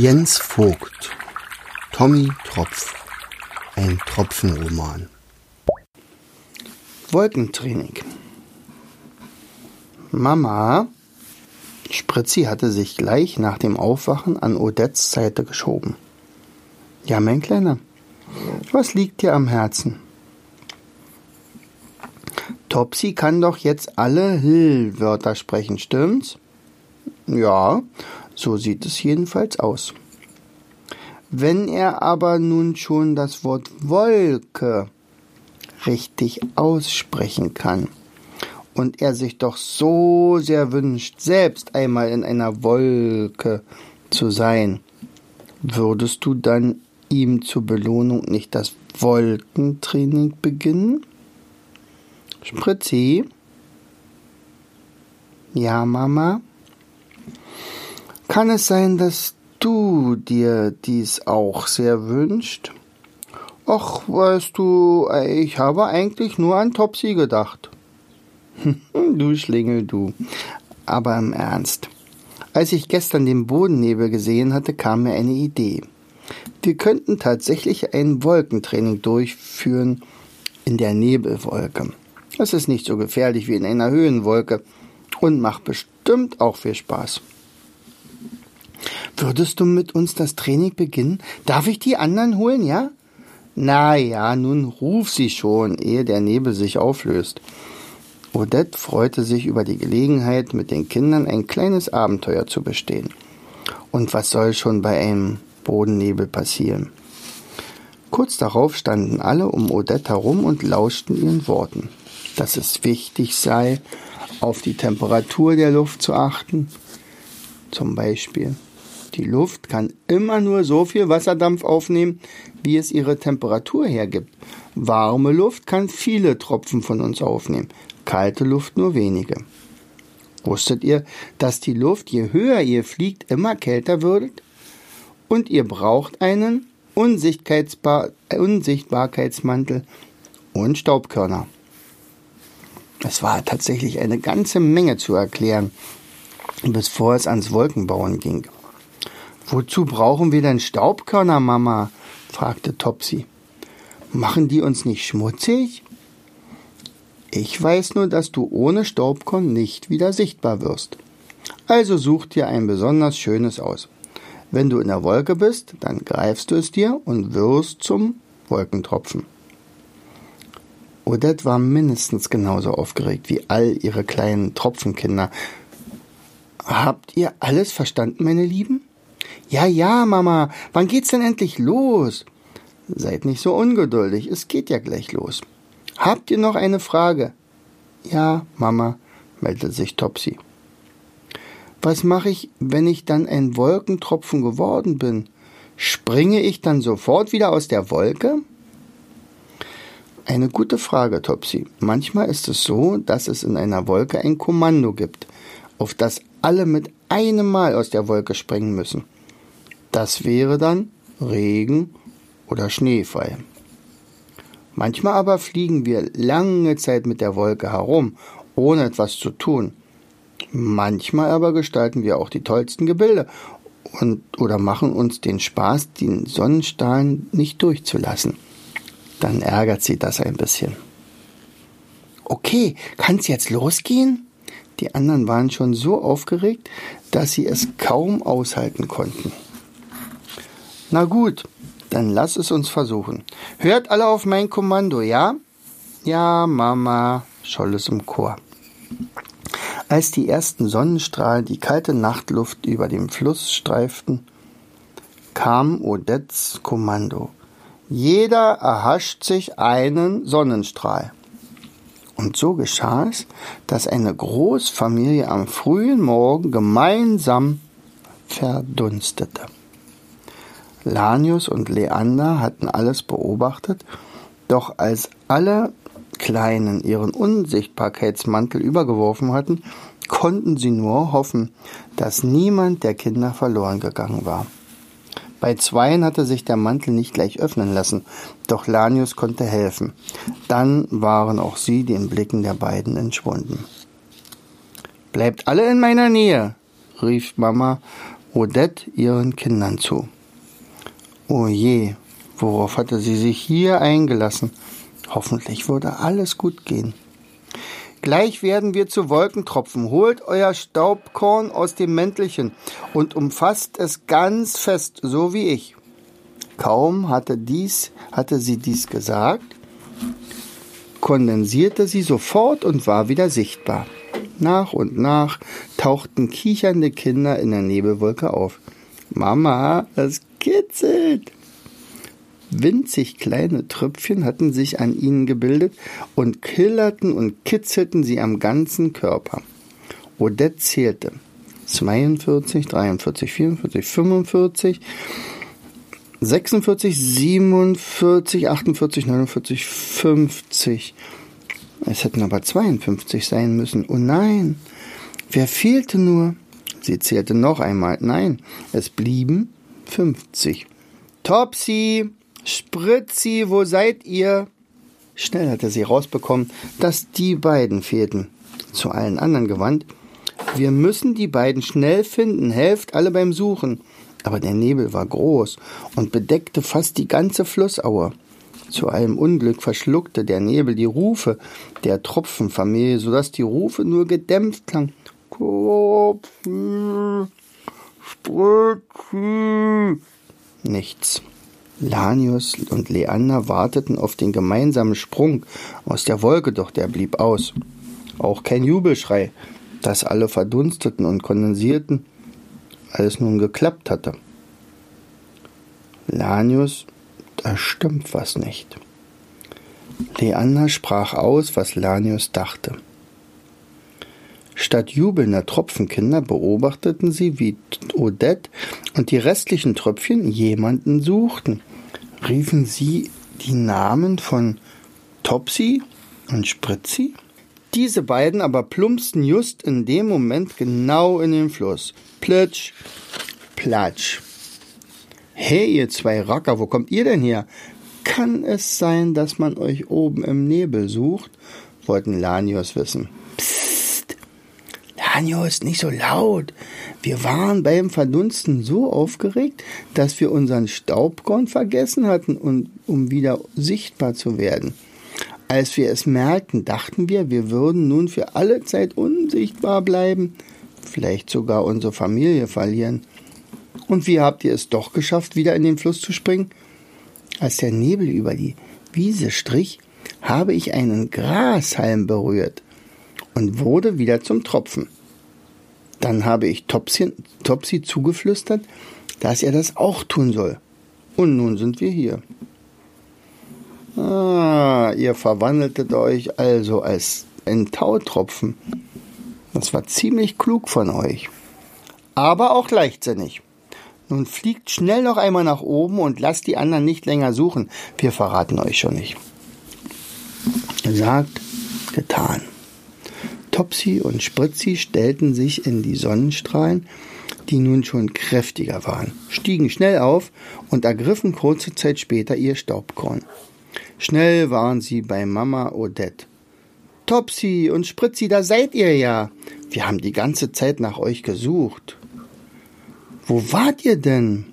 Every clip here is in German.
Jens Vogt Tommy Tropf Ein Tropfenroman Wolkentraining Mama Spritzi hatte sich gleich nach dem Aufwachen an Odettes Seite geschoben. Ja, mein Kleiner, was liegt dir am Herzen? Topsy kann doch jetzt alle Hill-Wörter sprechen, stimmt's? Ja, so sieht es jedenfalls aus. Wenn er aber nun schon das Wort Wolke richtig aussprechen kann und er sich doch so sehr wünscht, selbst einmal in einer Wolke zu sein, würdest du dann ihm zur Belohnung nicht das Wolkentraining beginnen? Spritzi? Ja, Mama? Kann es sein, dass du dir dies auch sehr wünscht? Ach, weißt du, ich habe eigentlich nur an Topsy gedacht. du Schlingel, du. Aber im Ernst. Als ich gestern den Bodennebel gesehen hatte, kam mir eine Idee. Wir könnten tatsächlich ein Wolkentraining durchführen in der Nebelwolke. Das ist nicht so gefährlich wie in einer Höhenwolke und macht bestimmt auch viel Spaß. Würdest du mit uns das Training beginnen? Darf ich die anderen holen, ja? Na ja, nun ruf sie schon, ehe der Nebel sich auflöst. Odette freute sich über die Gelegenheit, mit den Kindern ein kleines Abenteuer zu bestehen. Und was soll schon bei einem Bodennebel passieren? Kurz darauf standen alle um Odette herum und lauschten ihren Worten. Dass es wichtig sei, auf die Temperatur der Luft zu achten, zum Beispiel die Luft kann immer nur so viel Wasserdampf aufnehmen, wie es ihre Temperatur hergibt. Warme Luft kann viele Tropfen von uns aufnehmen, kalte Luft nur wenige. Wusstet ihr, dass die Luft, je höher ihr fliegt, immer kälter wird? Und ihr braucht einen Unsichtbarkeitsmantel und Staubkörner. Es war tatsächlich eine ganze Menge zu erklären, bevor es ans Wolkenbauen ging. Wozu brauchen wir denn Staubkörner, Mama? fragte Topsy. Machen die uns nicht schmutzig? Ich weiß nur, dass du ohne Staubkorn nicht wieder sichtbar wirst. Also such dir ein besonders schönes aus. Wenn du in der Wolke bist, dann greifst du es dir und wirst zum Wolkentropfen. Odette war mindestens genauso aufgeregt wie all ihre kleinen Tropfenkinder. Habt ihr alles verstanden, meine Lieben? Ja, ja, Mama, wann geht's denn endlich los? Seid nicht so ungeduldig, es geht ja gleich los. Habt ihr noch eine Frage? Ja, Mama, meldete sich Topsy. Was mache ich, wenn ich dann ein Wolkentropfen geworden bin? Springe ich dann sofort wieder aus der Wolke? Eine gute Frage, Topsy. Manchmal ist es so, dass es in einer Wolke ein Kommando gibt, auf das alle mit einem Mal aus der Wolke springen müssen. Das wäre dann Regen oder Schneefall. Manchmal aber fliegen wir lange Zeit mit der Wolke herum, ohne etwas zu tun. Manchmal aber gestalten wir auch die tollsten Gebilde und oder machen uns den Spaß, den Sonnenstrahlen nicht durchzulassen. Dann ärgert sie das ein bisschen. Okay, kann's jetzt losgehen? Die anderen waren schon so aufgeregt, dass sie es kaum aushalten konnten. Na gut, dann lass es uns versuchen. Hört alle auf mein Kommando, ja? Ja, Mama, scholl es im Chor. Als die ersten Sonnenstrahlen die kalte Nachtluft über dem Fluss streiften, kam Odettes Kommando. Jeder erhascht sich einen Sonnenstrahl. Und so geschah es, dass eine Großfamilie am frühen Morgen gemeinsam verdunstete. Lanius und Leander hatten alles beobachtet, doch als alle Kleinen ihren Unsichtbarkeitsmantel übergeworfen hatten, konnten sie nur hoffen, dass niemand der Kinder verloren gegangen war. Bei zweien hatte sich der Mantel nicht gleich öffnen lassen, doch Lanius konnte helfen. Dann waren auch sie den Blicken der beiden entschwunden. Bleibt alle in meiner Nähe, rief Mama Odette ihren Kindern zu. O je, worauf hatte sie sich hier eingelassen? Hoffentlich würde alles gut gehen. Gleich werden wir zu Wolkentropfen. Holt euer Staubkorn aus dem Mäntelchen und umfasst es ganz fest, so wie ich. Kaum hatte dies, hatte sie dies gesagt, kondensierte sie sofort und war wieder sichtbar. Nach und nach tauchten kichernde Kinder in der Nebelwolke auf. Mama, es kitzelt! Winzig kleine Tröpfchen hatten sich an ihnen gebildet und killerten und kitzelten sie am ganzen Körper. Odette zählte 42, 43, 44, 45, 46, 47, 48, 49, 50. Es hätten aber 52 sein müssen. Oh nein, wer fehlte nur? Sie zählte noch einmal. Nein, es blieben 50. Topsy, Spritzi, wo seid ihr? Schnell hatte sie rausbekommen, dass die beiden fehlten. Zu allen anderen gewandt. Wir müssen die beiden schnell finden. Helft alle beim Suchen aber der Nebel war groß und bedeckte fast die ganze Flussaue. Zu allem Unglück verschluckte der Nebel die Rufe der Tropfenfamilie, so dass die Rufe nur gedämpft klangen. Nichts. Lanius und Leander warteten auf den gemeinsamen Sprung aus der Wolke, doch der blieb aus. Auch kein Jubelschrei, dass alle verdunsteten und kondensierten alles nun geklappt hatte. Lanius, da stimmt was nicht. Leander sprach aus, was Lanius dachte. Statt jubelnder Tropfenkinder beobachteten sie, wie Odette und die restlichen Tröpfchen jemanden suchten. Riefen sie die Namen von Topsy und Spritzi? Diese beiden aber plumpsten just in dem Moment genau in den Fluss. Plitsch, platsch. Hey, ihr zwei Racker, wo kommt ihr denn her? Kann es sein, dass man euch oben im Nebel sucht? wollten Lanios wissen. Psst, Lanios, nicht so laut. Wir waren beim Verdunsten so aufgeregt, dass wir unseren Staubkorn vergessen hatten, um wieder sichtbar zu werden. Als wir es merkten, dachten wir, wir würden nun für alle Zeit unsichtbar bleiben, vielleicht sogar unsere Familie verlieren. Und wie habt ihr es doch geschafft, wieder in den Fluss zu springen? Als der Nebel über die Wiese strich, habe ich einen Grashalm berührt und wurde wieder zum Tropfen. Dann habe ich Topsy, Topsy zugeflüstert, dass er das auch tun soll. Und nun sind wir hier. Ah, ihr verwandeltet euch also als ein Tautropfen. Das war ziemlich klug von euch. Aber auch leichtsinnig. Nun fliegt schnell noch einmal nach oben und lasst die anderen nicht länger suchen. Wir verraten euch schon nicht. Gesagt, getan. Topsy und Spritzi stellten sich in die Sonnenstrahlen, die nun schon kräftiger waren, stiegen schnell auf und ergriffen kurze Zeit später ihr Staubkorn. Schnell waren sie bei Mama Odette. Topsy und Spritzi, da seid ihr ja. Wir haben die ganze Zeit nach euch gesucht. Wo wart ihr denn?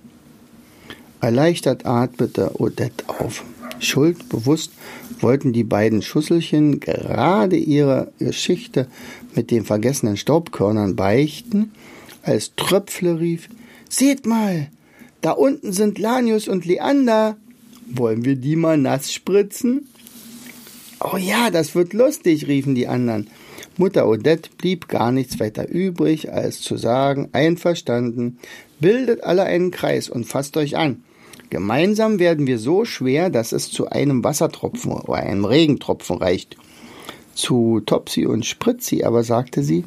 Erleichtert atmete Odette auf. Schuldbewusst wollten die beiden Schusselchen gerade ihre Geschichte mit den vergessenen Staubkörnern beichten, als Tröpfle rief, Seht mal, da unten sind Lanius und Leander. Wollen wir die mal nass spritzen? Oh ja, das wird lustig, riefen die anderen. Mutter Odette blieb gar nichts weiter übrig, als zu sagen, einverstanden, bildet alle einen Kreis und fasst euch an. Gemeinsam werden wir so schwer, dass es zu einem Wassertropfen oder einem Regentropfen reicht. Zu Topsy und Spritzi aber sagte sie,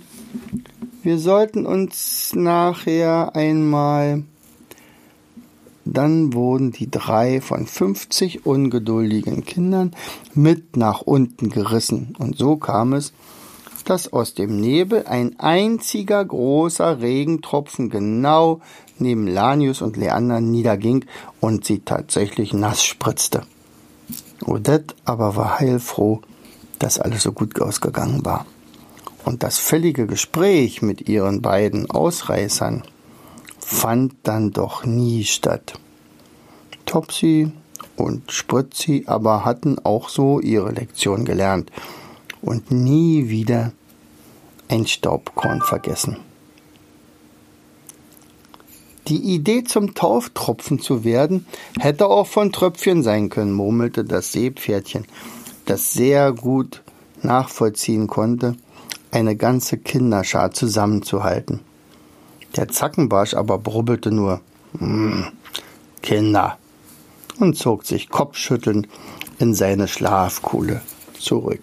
wir sollten uns nachher einmal dann wurden die drei von fünfzig ungeduldigen Kindern mit nach unten gerissen, und so kam es, dass aus dem Nebel ein einziger großer Regentropfen genau neben Lanius und Leander niederging und sie tatsächlich nass spritzte. Odette aber war heilfroh, dass alles so gut ausgegangen war. Und das fällige Gespräch mit ihren beiden Ausreißern fand dann doch nie statt. Topsy und Spritzi aber hatten auch so ihre Lektion gelernt und nie wieder ein Staubkorn vergessen. Die Idee zum Tauftropfen zu werden, hätte auch von Tröpfchen sein können, murmelte das Seepferdchen, das sehr gut nachvollziehen konnte, eine ganze Kinderschar zusammenzuhalten. Der Zackenbarsch aber brubbelte nur hm, Kinder und zog sich kopfschüttelnd in seine Schlafkuhle zurück.